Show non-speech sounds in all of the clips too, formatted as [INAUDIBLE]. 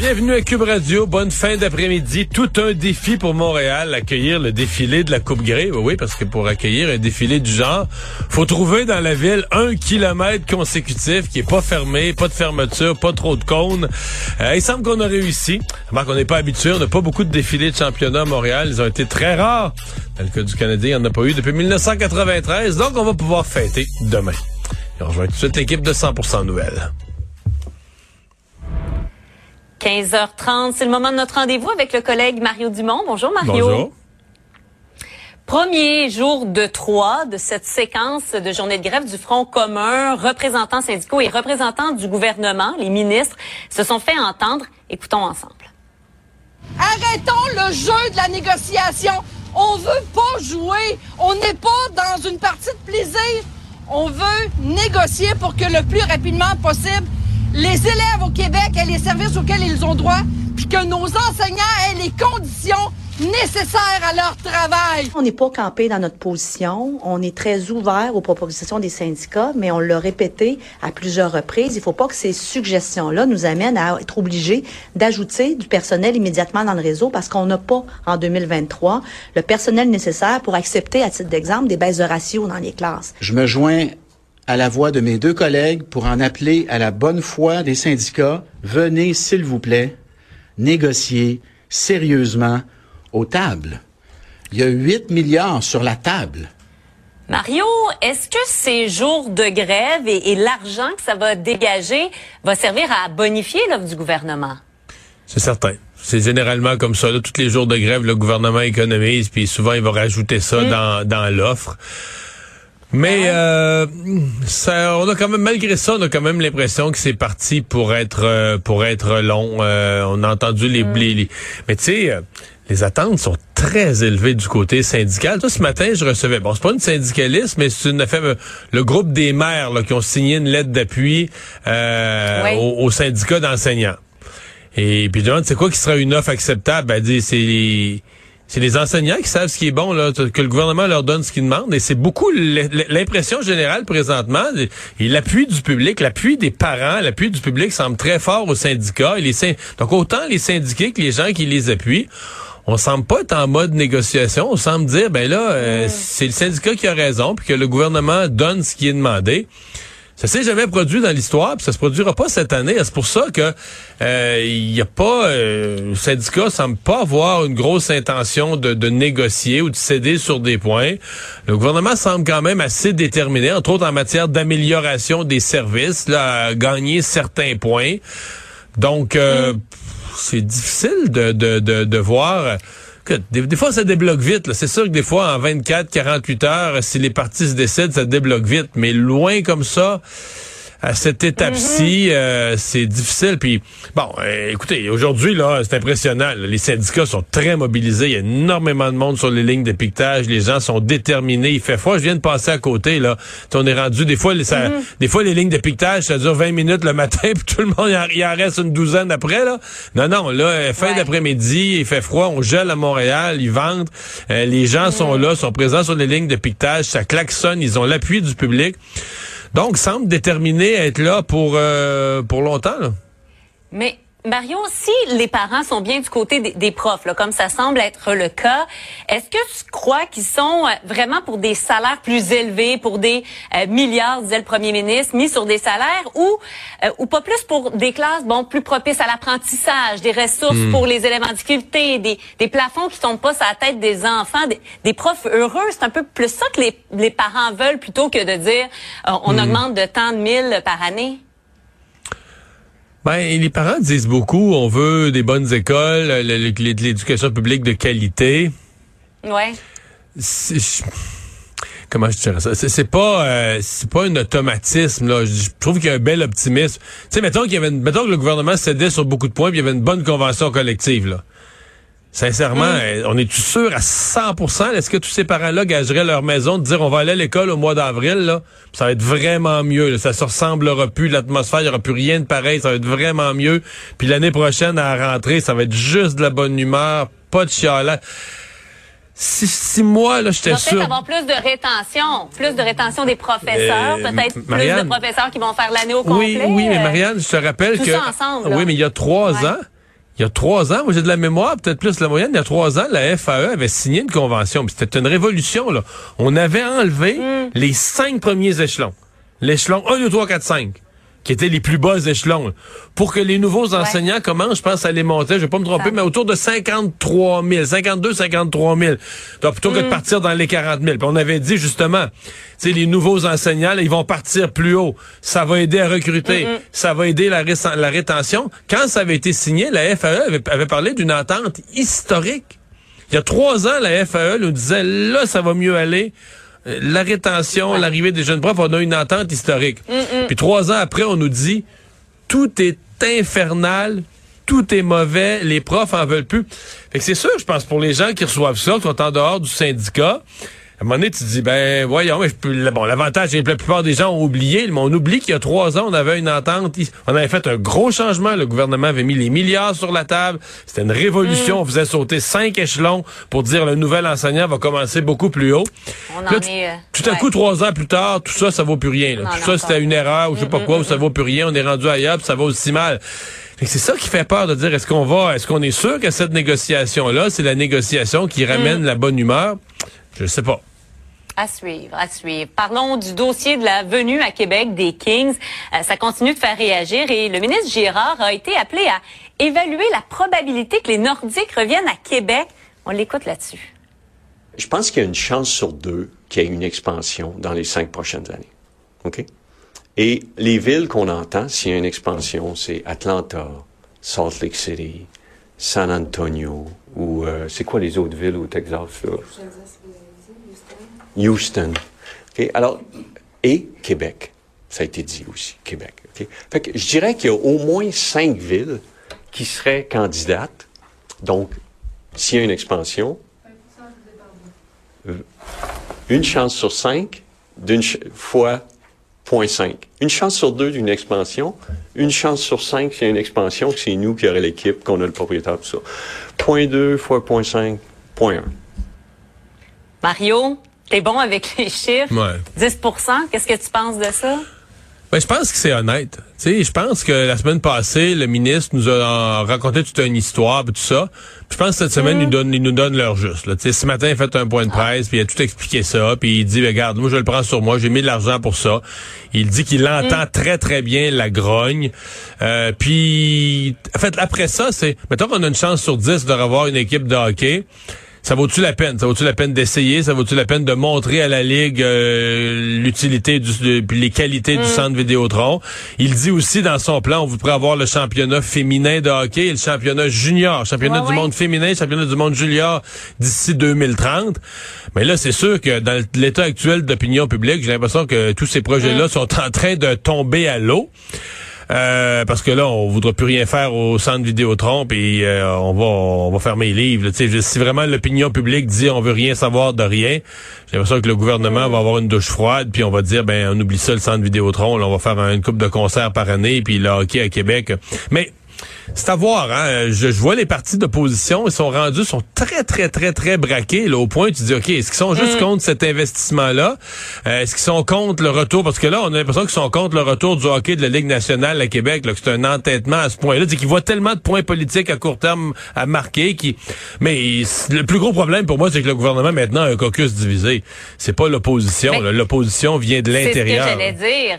Bienvenue à Cube Radio. Bonne fin d'après-midi. Tout un défi pour Montréal, accueillir le défilé de la Coupe Grey. Oui, parce que pour accueillir un défilé du genre, faut trouver dans la ville un kilomètre consécutif qui est pas fermé, pas de fermeture, pas trop de cônes. Euh, il semble qu'on a réussi. Alors qu'on n'est pas habitué, on n'a pas beaucoup de défilés de championnat à Montréal. Ils ont été très rares. Dans le cas du Canadien, il n'y en a pas eu depuis 1993. Donc, on va pouvoir fêter demain. Et on rejoint tout de 100% Nouvelles. 15h30, c'est le moment de notre rendez-vous avec le collègue Mario Dumont. Bonjour Mario. Bonjour. Premier jour de trois de cette séquence de journée de grève du Front commun, représentants syndicaux et représentants du gouvernement, les ministres, se sont fait entendre. Écoutons ensemble. Arrêtons le jeu de la négociation. On veut pas jouer. On n'est pas dans une partie de plaisir. On veut négocier pour que le plus rapidement possible, les élèves au Québec aient les services auxquels ils ont droit, puis que nos enseignants aient les conditions nécessaires à leur travail. On n'est pas campé dans notre position. On est très ouvert aux propositions des syndicats, mais on l'a répété à plusieurs reprises. Il ne faut pas que ces suggestions-là nous amènent à être obligés d'ajouter du personnel immédiatement dans le réseau parce qu'on n'a pas, en 2023, le personnel nécessaire pour accepter, à titre d'exemple, des baisses de ratio dans les classes. Je me joins à la voix de mes deux collègues pour en appeler à la bonne foi des syndicats. Venez, s'il vous plaît, négocier sérieusement aux tables. Il y a 8 milliards sur la table. Mario, est-ce que ces jours de grève et, et l'argent que ça va dégager va servir à bonifier l'offre du gouvernement? C'est certain. C'est généralement comme ça. Là, tous les jours de grève, le gouvernement économise, puis souvent il va rajouter ça dans, dans l'offre. Mais euh, ça, on a quand même, malgré ça, on a quand même l'impression que c'est parti pour être euh, pour être long. Euh, on a entendu les, les, les- mais tu sais, euh, les attentes sont très élevées du côté syndical. Toi, ce matin, je recevais, bon, c'est pas une syndicaliste, mais c'est une affaire, le groupe des maires là, qui ont signé une lettre d'appui euh, Oui. au, au syndicat d'enseignants. Et puis je demande, c'est quoi qui sera une offre acceptable? Ben, elle dit, c'est les, c'est les enseignants qui savent ce qui est bon, là, que le gouvernement leur donne ce qu'ils demandent. Et c'est beaucoup l'impression générale présentement. Et l'appui du public, l'appui des parents, l'appui du public semble très fort aux syndicats. Et les Donc autant les syndiqués que les gens qui les appuient. On semble pas être en mode négociation. On semble dire, ben là, euh, c'est le syndicat qui a raison, puis que le gouvernement donne ce qui est demandé. Ça s'est jamais produit dans l'histoire, puis ça se produira pas cette année. C'est pour ça que euh, il y a pas, euh, le syndicat semble pas avoir une grosse intention de, de négocier ou de céder sur des points. Le gouvernement semble quand même assez déterminé, entre autres en matière d'amélioration des services, là, à gagner certains points. Donc, euh, c'est difficile de, de, de, de voir. Des, fois, ça débloque vite. C'est sûr que des fois, en 24, 48 heures, si les partis se décident, ça débloque vite. Mais loin comme ça, à cette étape-ci, euh, c'est difficile. Puis, bon, euh, écoutez, aujourd'hui, là, c'est impressionnant. là. Les syndicats sont très mobilisés. Il y a énormément de monde sur les lignes de piquetage. Les gens sont déterminés. Il fait froid. Je viens de passer à côté, là. On est rendu, des fois, les, ça- des fois, les lignes de piquetage, ça dure 20 minutes le matin, [LAUGHS] puis tout le monde, il en, reste une douzaine après, là. Non, non, là, euh, fin Ouais. d'après-midi, il fait froid, on gèle à Montréal, ils vendent. Euh, les gens sont là, sont présents sur les lignes de piquetage, ça klaxonne, ils ont l'appui du public. Donc, semble déterminé à être là pour, euh, pour longtemps. Là. Mais Mario, si les parents sont bien du côté des, des profs, là, comme ça semble être le cas, est-ce que tu crois qu'ils sont euh, vraiment pour des salaires plus élevés, pour des euh, milliards, disait le premier ministre, mis sur des salaires, ou euh, ou pas plus pour des classes bon plus propices à l'apprentissage, des ressources pour les élèves en difficulté, des, des plafonds qui tombent pas sur la tête des enfants, des, des profs heureux, c'est un peu plus ça que les, les parents veulent plutôt que de dire euh, on augmente de tant de mille par année. Ben, les parents disent beaucoup, on veut des bonnes écoles, l'éducation publique de qualité. Ouais. Comment je dirais ça? C'est pas euh, c'est pas un automatisme. Là. Je je trouve qu'il y a un bel optimisme. Tu sais, mettons qu'il y avait une- mettons que le gouvernement cédait sur beaucoup de points, puis il y avait une bonne convention collective. Là. Sincèrement, euh, on est-tu sûr à 100% Est-ce que tous ces parents-là gageraient leur maison de dire on va aller à l'école au mois d'avril, là? Ça va être vraiment mieux. Ça se ressemblera plus, l'atmosphère, il n'y aura plus rien de pareil, ça va être vraiment mieux. Puis l'année prochaine, à la rentrée, ça va être juste de la bonne humeur, pas de chialage. Si, si moi, là, j'étais sûr... peut-être avoir plus de rétention, plus de rétention des professeurs, Euh, peut-être plus de professeurs qui vont faire l'année au Oui, complet. oui, mais euh, Marianne, je te rappelle tout que... ça ensemble, là. oui, mais il y a trois Ouais. ans, il y a trois ans, moi j'ai de la mémoire, peut-être plus la moyenne, il y a trois ans, la FAE avait signé une convention. puis C'était une révolution, là. On avait enlevé Mm. les cinq premiers échelons. L'échelon 1, 2, 3, 4, 5 qui étaient les plus bas échelons, pour que les nouveaux enseignants commencent, je pense, à les monter, je vais pas me tromper, Ça. mais autour de 53 000, 52, 53 000. Donc, plutôt que de partir dans les 40 000. Puis on avait dit, justement, tu les nouveaux enseignants, là, ils vont partir plus haut. Ça va aider à recruter. Ça va aider la, rétention. Quand ça avait été signé, la FAE avait, avait parlé d'une entente historique. Il y a trois ans, la FAE nous disait, là, ça va mieux aller. Euh, La rétention, l'arrivée des jeunes profs, on a une entente historique. Puis trois ans après, on nous dit, tout est infernal, tout est mauvais, les profs en veulent plus. Fait que c'est sûr, je pense, pour les gens qui reçoivent ça, qui sont en dehors du syndicat, à un moment donné, tu te dis, ben, voyons, mais je peux- bon, l'avantage, c'est que la plupart des gens ont oublié, mais on oublie qu'il y a trois ans, on avait une entente, on avait fait un gros changement, le gouvernement avait mis les milliards sur la table, c'était une révolution, on faisait sauter cinq échelons pour dire le nouvel enseignant va commencer beaucoup plus haut. On Là, en tu- est, euh, tout à ouais. coup, trois ans plus tard, tout ça, ça vaut plus rien. là. Tout ça, c'était une erreur ou je sais pas quoi, ou ça vaut plus rien, on est rendu ailleurs, puis ça va aussi mal. C'est ça qui fait peur de dire est-ce qu'on va, est-ce qu'on est sûr que cette négociation-là, c'est la négociation qui ramène la bonne humeur? Je sais pas. À suivre, à suivre. Parlons du dossier de la venue à Québec des Kings. Euh, ça continue de faire réagir et le ministre Girard a été appelé à évaluer la probabilité que les Nordiques reviennent à Québec. On l'écoute là-dessus. Je pense qu'il y a une chance sur deux qu'il y ait une expansion dans les cinq prochaines années. OK? Et les villes qu'on entend, s'il y a une expansion, c'est Atlanta, Salt Lake City, San Antonio, ou euh, c'est quoi les autres villes au Texas, là? Houston. Alors, et Québec. Ça a été dit aussi, Québec. Je dirais qu'il y a au moins cinq villes qui seraient candidates. Donc, s'il y a une expansion, une chance sur cinq d'une ch- fois 0.5. Une chance sur deux d'une expansion, une chance sur cinq s'il y a une expansion, que c'est nous qui aurait l'équipe, qu'on a le propriétaire, tout ça. 0.2 fois 0.5, 0.1. Mario, t'es bon avec les chiffres. Ouais. 10% qu'est-ce que tu penses de ça? Ben, je pense que c'est honnête. Sais, je pense que la semaine passée, le ministre nous a raconté toute une histoire, tout ça. Puis je pense que cette semaine, ils, nous donnent, ils nous donnent leur juste. Là. Tu sais, ce matin, il a fait un point de presse, puis il a tout expliqué ça, puis il dit, regarde, moi, je le prends sur moi, j'ai mis de l'argent pour ça. Il dit qu'il entend très, très bien la grogne. Euh, puis, en fait, après ça, c'est, mettons qu'on a une chance sur 10 de revoir une équipe de hockey. Ça vaut-tu la peine? Ça vaut-tu la peine d'essayer? Ça vaut-tu la peine de montrer à la Ligue euh, l'utilité du de- puis les qualités du centre Vidéotron? Il dit aussi dans son plan, on voudrait avoir le championnat féminin de hockey et le championnat junior, championnat Ouais, du ouais. monde féminin, championnat du monde junior d'ici 2030. Mais là, c'est sûr que dans l'état actuel d'opinion publique, j'ai l'impression que tous ces projets-là sont en train de tomber à l'eau. Euh, parce que là, on voudra plus rien faire au centre Vidéotron, puis euh, on va on va fermer les livres. là. Tu sais, si vraiment l'opinion publique dit on veut rien savoir de rien, j'ai l'impression que le gouvernement va avoir une douche froide, puis on va dire ben on oublie ça le centre Vidéotron, là, on va faire un- une coupe de concerts par année, puis le hockey à Québec. Mais c'est à voir, hein. Je, je vois les partis d'opposition, ils sont rendus, sont très, très, très, très braqués, là, au point où tu dis, OK, est-ce qu'ils sont juste contre cet investissement-là? Euh, est-ce qu'ils sont contre le retour? Parce que là, on a l'impression qu'ils sont contre le retour du hockey de la Ligue nationale à Québec, là, que c'est un entêtement à ce point-là. C'est qu'ils voient tellement de points politiques à court terme à marquer qui, mais le plus gros problème pour moi, c'est que le gouvernement maintenant a un caucus divisé. C'est pas l'opposition, là. L'opposition vient de C'est ce que l'intérieur. j'allais dire.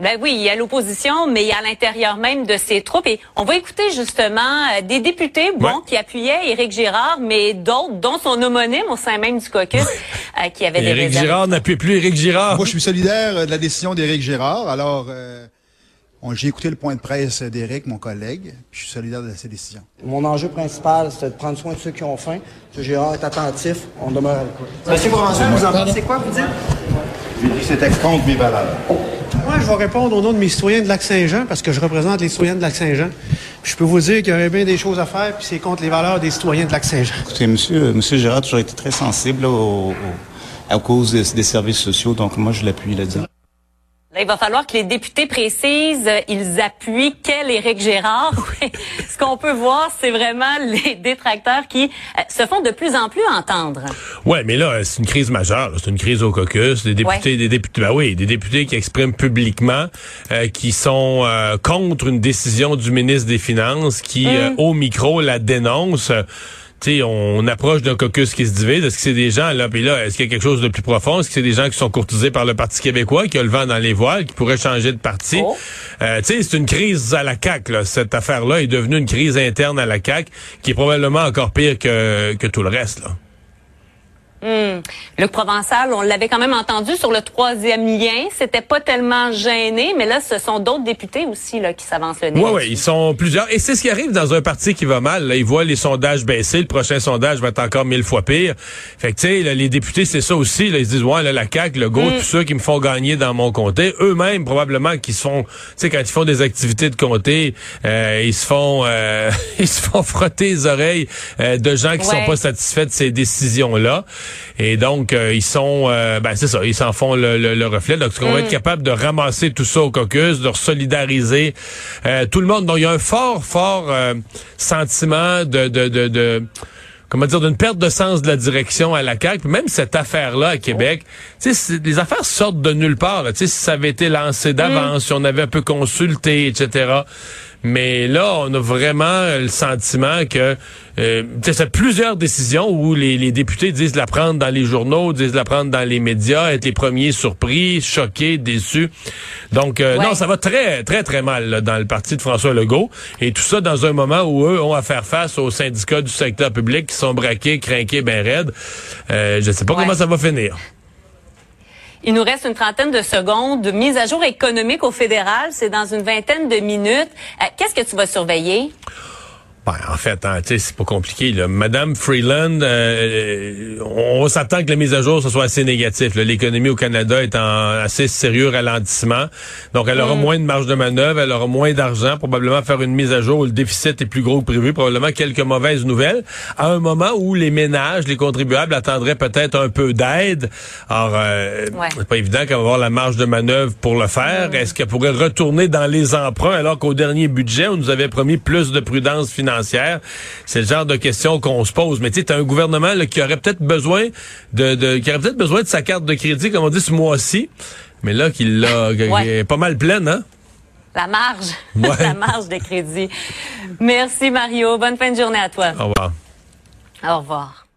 Ben oui, il y a l'opposition, mais il y a à l'intérieur même de ces troupes. Et on va écouter justement euh, des députés, bon, Ouais. qui appuyaient Éric Girard, mais d'autres, dont son homonyme au sein même du caucus, euh, qui avait des Éric réserves. Girard n'appuie plus Éric Girard. Moi, je suis solidaire euh, de la décision d'Éric Girard. Alors, euh, on- j'ai écouté le point de presse d'Éric, mon collègue, puis je suis solidaire de sa décision. Mon enjeu principal, c'est de prendre soin de ceux qui ont faim. M. Gérard est attentif, on demeure à l'écoute. Monsieur Provençal, vous en pensez quoi, vous dites? J'ai dit que c'était contre mes valeurs. Moi, je vais répondre au nom de mes citoyens de Lac-Saint-Jean, parce que je représente les citoyens de Lac-Saint-Jean. Je peux vous dire qu'il y aurait bien des choses à faire, puis c'est contre les valeurs des citoyens de Lac-Saint-Jean. Écoutez, monsieur, monsieur Gérard toujours été très sensible là, à cause des services sociaux, donc moi je l'appuie là-dedans. Là, il va falloir que les députés précisent, euh, ils appuient quel Éric Gérard. [LAUGHS] Ce qu'on peut voir, c'est vraiment les détracteurs qui euh, se font de plus en plus entendre. Ouais, mais là, c'est une crise majeure. C'est une crise au caucus. Des députés, Ouais. des députés, ben oui, des députés qui expriment publiquement, euh, qui sont euh, contre une décision du ministre des Finances, qui euh, au micro la dénonce. Euh, tu sais, on approche d'un caucus qui se divise. Est-ce que c'est des gens là, puis là, est-ce qu'il y a quelque chose de plus profond? Est-ce que c'est des gens qui sont courtisés par le Parti québécois, qui a le vent dans les voiles, qui pourraient changer de parti? Euh, Tu sais, c'est une crise à la CAC. Là. Cette affaire-là est devenue une crise interne à la CAC, qui est probablement encore pire que que tout le reste. Là. Hmm. Luc Provençal, on l'avait quand même entendu sur le troisième lien. C'était pas tellement gêné, mais là, ce sont d'autres députés aussi là, qui s'avancent le nez. Oui, oui, ils sont plusieurs. Et c'est ce qui arrive dans un parti qui va mal. Là. Ils voient les sondages baisser. Le prochain sondage va être encore mille fois pire. Fait que, tu sais, les députés, c'est ça aussi. Là. Ils se disent, ouais, là, la CAQ, le GO, tous ceux qui me font gagner dans mon comté, eux-mêmes, probablement, qui se font, tu sais, quand ils font des activités de comté, euh, ils se font, euh, [LAUGHS] ils se font frotter les oreilles euh, de gens qui Ouais. sont pas satisfaits de ces décisions-là. Et donc, euh, ils sont, euh, ben c'est ça, ils s'en font le, le- le reflet. Donc, est-ce qu'on va être capable de ramasser tout ça au caucus, de solidariser euh, tout le monde. Donc, il y a un fort, fort euh, sentiment de, de, de, de- comment dire, d'une perte de sens de la direction à la CAQ. Puis même cette affaire-là à Québec, tu sais, les affaires sortent de nulle part. là. Tu sais, si ça avait été lancé d'avance, si on avait un peu consulté, etc. Mais là, on a vraiment le sentiment que euh, c'est plusieurs décisions où les, les députés disent la prendre dans les journaux, disent la prendre dans les médias, être les premiers surpris, choqués, déçus. Donc, euh, Ouais. non, ça va très, très, très mal là, dans le parti de François Legault. Et tout ça dans un moment où eux ont à faire face aux syndicats du secteur public qui sont braqués, crinqués, ben raides. Euh, je sais pas Ouais. comment ça va finir. Il nous reste une trentaine de secondes. Mise à jour économique au fédéral, c'est dans une vingtaine de minutes. Euh, Qu'est-ce que tu vas surveiller? Ben, en fait, hein, c'est pas compliqué. Là. Madame Freeland, euh, on s'attend que la mise à jour ce soit assez négatif. L'économie au Canada est en assez sérieux ralentissement. Donc, elle aura moins de marge de manœuvre, elle aura moins d'argent, probablement faire une mise à jour où le déficit est plus gros que prévu, probablement quelques mauvaises nouvelles, à un moment où les ménages, les contribuables attendraient peut-être un peu d'aide. Alors, euh, Ouais. c'est pas évident qu'elle va avoir la marge de manœuvre pour le faire. Est-ce qu'elle pourrait retourner dans les emprunts alors qu'au dernier budget, on nous avait promis plus de prudence financière? C'est le genre de questions qu'on se pose. Mais tu sais, un gouvernement là, qui aurait peut-être besoin de, de- qui aurait peut-être besoin de sa carte de crédit, comme on dit ce mois-ci. Mais là, qu'il l'a [LAUGHS] qui Ouais. est pas mal pleine, hein? La marge. [LAUGHS] Ouais. La marge de crédit. Merci, Mario. Bonne fin de journée à toi. Au revoir. Au revoir.